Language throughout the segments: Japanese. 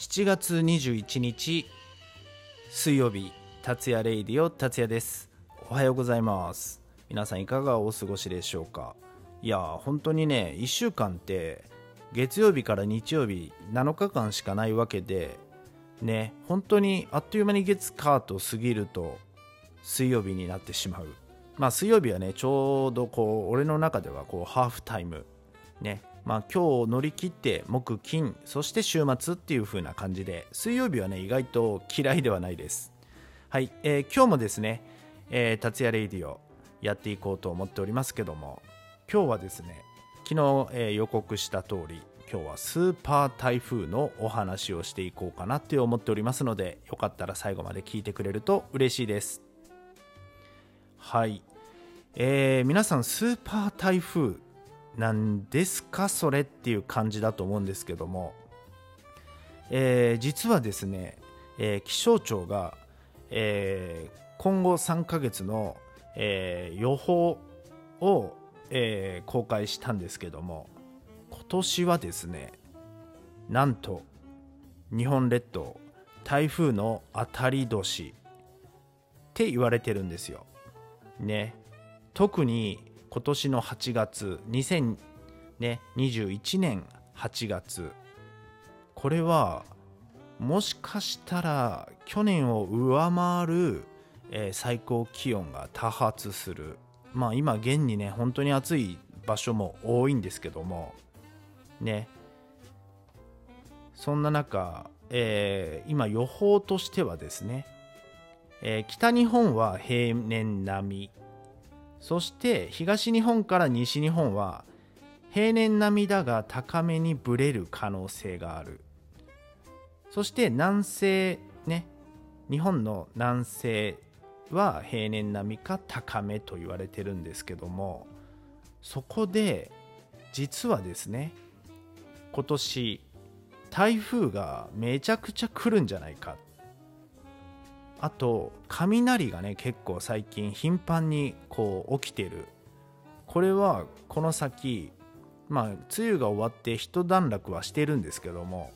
7月21日水曜日達也レイディオ達也です。おはようございます。皆さんいかがお過ごしでしょうか？いや本当にね1週間って月曜日から日曜日7日間しかないわけでね本当にあっという間に月火と過ぎると水曜日になってしまう。まあ水曜日はねちょうどこう俺の中ではこうハーフタイム。ねまあ、今日乗り切って木金そして週末っていう風な感じで水曜日はね意外と嫌いではないです。はい、えー、今日もですね、えー、達也レイディオやっていこうと思っておりますけども今日はですね昨日、えー、予告した通り今日はスーパー台風のお話をしていこうかなって思っておりますのでよかったら最後まで聞いてくれると嬉しいです。はい、えー、皆さんスーパー台風なんですかそれっていう感じだと思うんですけども、えー、実はですね、えー、気象庁が、えー、今後3ヶ月の、え予報を、え公開したんですけども今年はですねなんと日本列島台風の当たり年って言われてるんですよ。ね特に今年の8月2021年8月。これはもしかしたら去年を上回る、えー、最高気温が多発する。まあ今現にね本当に暑い場所も多いんですけども。ね。そんな中、えー、今予報としてはですね、えー、北日本は平年並み。そして東日本から西日本は平年並みだが高めにぶれる可能性がある。そして南西ね日本の南西は平年並みか高めと言われてるんですけどもそこで実はですね今年台風がめちゃくちゃ来るんじゃないかあと雷がね結構最近頻繁にこう起きてる。これはこの先まあ梅雨が終わって一段落はしてるんですけども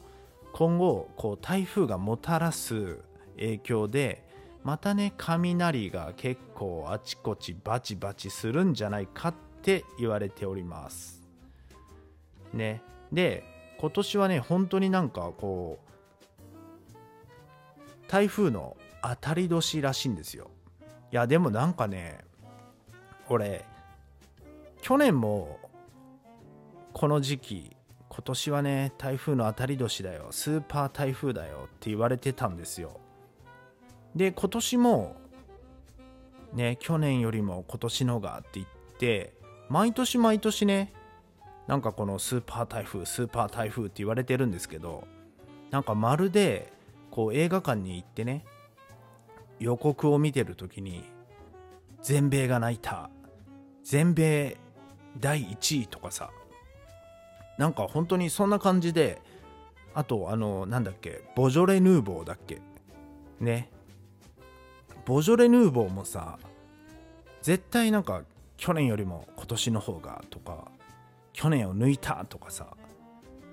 今後こう台風がもたらす影響でまたね雷が結構あちこちバチバチするんじゃないかって言われております。ね。で今年はね本当になんかこう台風の当たり年らしいんですよ。いやでもなんかね俺去年もこの時期今年はね台風の当たり年だよスーパー台風だよって言われてたんですよ。で今年もね去年よりも今年のがって言って毎年毎年ねなんかこのスーパー台風スーパー台風って言われてるんですけどなんかまるでこう映画館に行ってね予告を見てる時に全米が泣いた。全米第1位とかさ。なんか本当にそんな感じであとあのなんだっけボジョレ・ヌーボーだっけ。ね。ボジョレ・ヌーボーもさ絶対なんか去年よりも今年の方がとか去年を抜いたとかさ。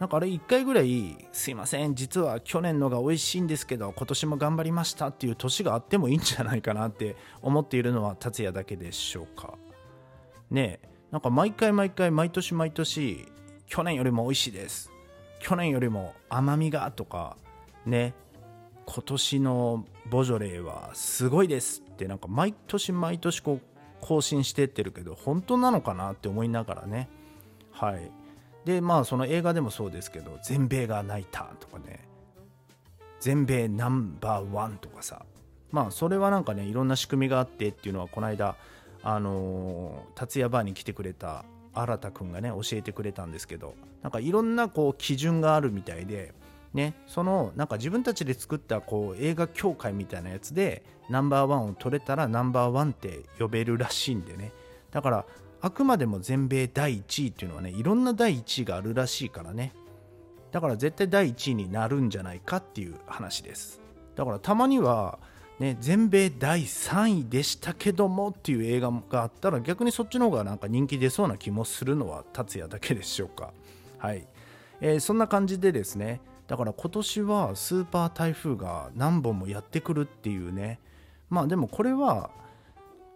なんかあれ1回ぐらいすいません実は去年のが美味しいんですけど今年も頑張りましたっていう年があってもいいんじゃないかなって思っているのは達也だけでしょうか。ねえなんか毎回毎回毎年毎年去年よりも美味しいです。去年よりも甘みがとかね今年のボジョレーはすごいですってなんか毎年毎年こう更新してってるけど本当なのかなって思いながらね。はい。でまあその映画でもそうですけど全米が泣いたとかね。全米ナンバーワンとかさ。まあそれはなんかねいろんな仕組みがあってっていうのはこの間あの達也バーに来てくれた新田くんがね教えてくれたんですけどなんかいろんなこう基準があるみたいでねそのなんか自分たちで作ったこう映画協会みたいなやつでナンバーワンを取れたらナンバーワンって呼べるらしいんでね。だからあくまでも全米第1位っていうのはねいろんな第1位があるらしいからね。だから絶対第1位になるんじゃないかっていう話です。だからたまにはね全米第3位でしたけどもっていう映画があったら逆にそっちの方がなんか人気出そうな気もするのは達也だけでしょうか。はい、えー、そんな感じでですねだから今年はスーパー台風が何本もやってくるっていうね。まあでもこれは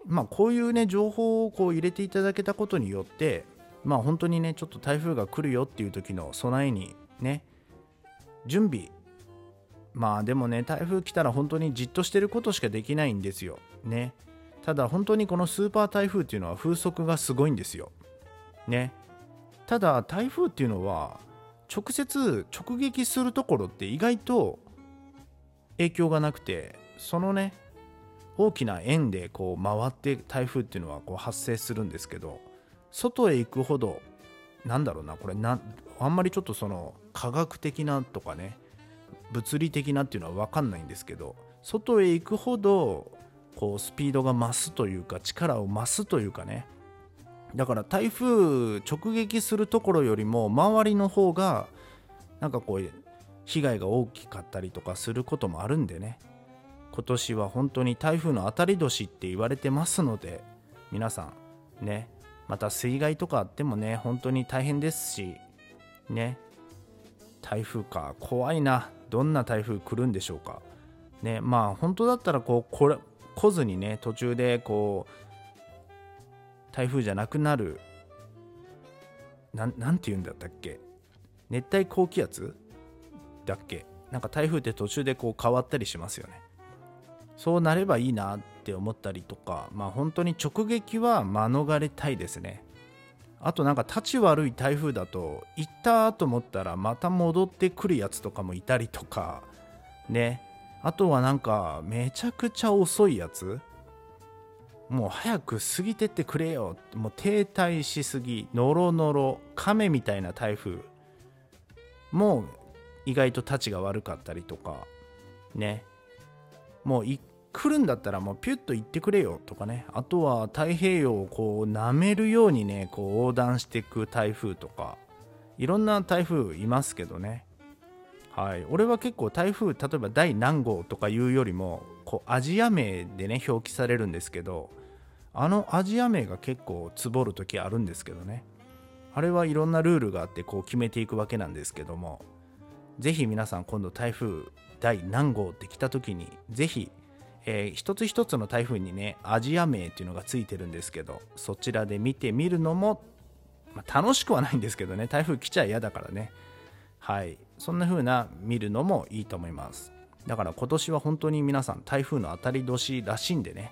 まあこういうね情報をこう入れていただけたことによってまあ本当にねちょっと台風が来るよっていう時の備えにね準備。まあでもね台風来たら本当にじっとしてることしかできないんですよ。ね。ただ本当にこのスーパー台風っていうのは風速がすごいんですよ。ね。ただ台風っていうのは直接直撃するところって意外と影響がなくてそのね大きな円でこう回って台風っていうのはこう発生するんですけど外へ行くほどなんだろうなこれなあんまりちょっとその科学的なとかね物理的なっていうのは分かんないんですけど外へ行くほどこうスピードが増すというか力を増すというかね。だから台風直撃するところよりも周りの方がなんかこう被害が大きかったりとかすることもあるんでね。今年は本当に台風の当たり年って言われてますので皆さんねまた水害とかあってもね本当に大変ですしね台風か怖いなどんな台風来るんでしょうか。ねまあ本当だったらこうこれ来ずにね途中でこう台風じゃなくなるななんて言うんだったっけ？熱帯高気圧？だっけ？なんか台風って途中でこう変わったりしますよね。そうなればいいなって思ったりとかまあ本当に直撃は免れたいですね。あとなんか立ち悪い台風だと行ったと思ったらまた戻ってくるやつとかもいたりとかね。あとはなんかめちゃくちゃ遅いやつ。もう早く過ぎてってくれよ。もう停滞しすぎノロノロ亀みたいな台風。もう意外とたちが悪かったりとかね。もう来るんだったらもうピュッと行ってくれよとかね。あとは太平洋をこう舐めるようにねこう横断していく台風とか。いろんな台風いますけどね。はい。俺は結構台風例えば第何号とかいうよりもこうアジア名でね表記されるんですけどあのアジア名が結構つぼる時あるんですけどね。あれはいろんなルールがあってこう決めていくわけなんですけども。ぜひ皆さん今度台風第何号って来た時にぜひえー、一つ一つの台風にねアジア名っていうのがついてるんですけどそちらで見てみるのも、まあ、楽しくはないんですけどね台風来ちゃ嫌だからね。はい。そんな風な見るのもいいと思います。だから今年は本当に皆さん台風の当たり年らしいんでね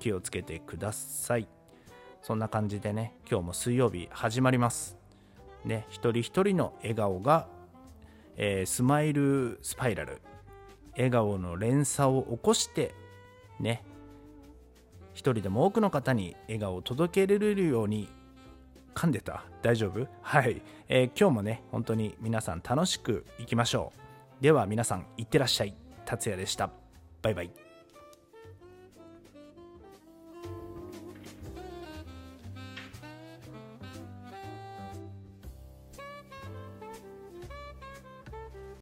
気をつけてください。そんな感じでね今日も水曜日始まります。ね一人一人の笑顔が、えー、スマイルスパイラル。笑顔の連鎖を起こしてね一人でも多くの方に笑顔を届けられるように噛んでた。大丈夫？はい、えー、今日もね本当に皆さん楽しくいきましょう。では皆さんいってらっしゃい。達也でした。バイバイ。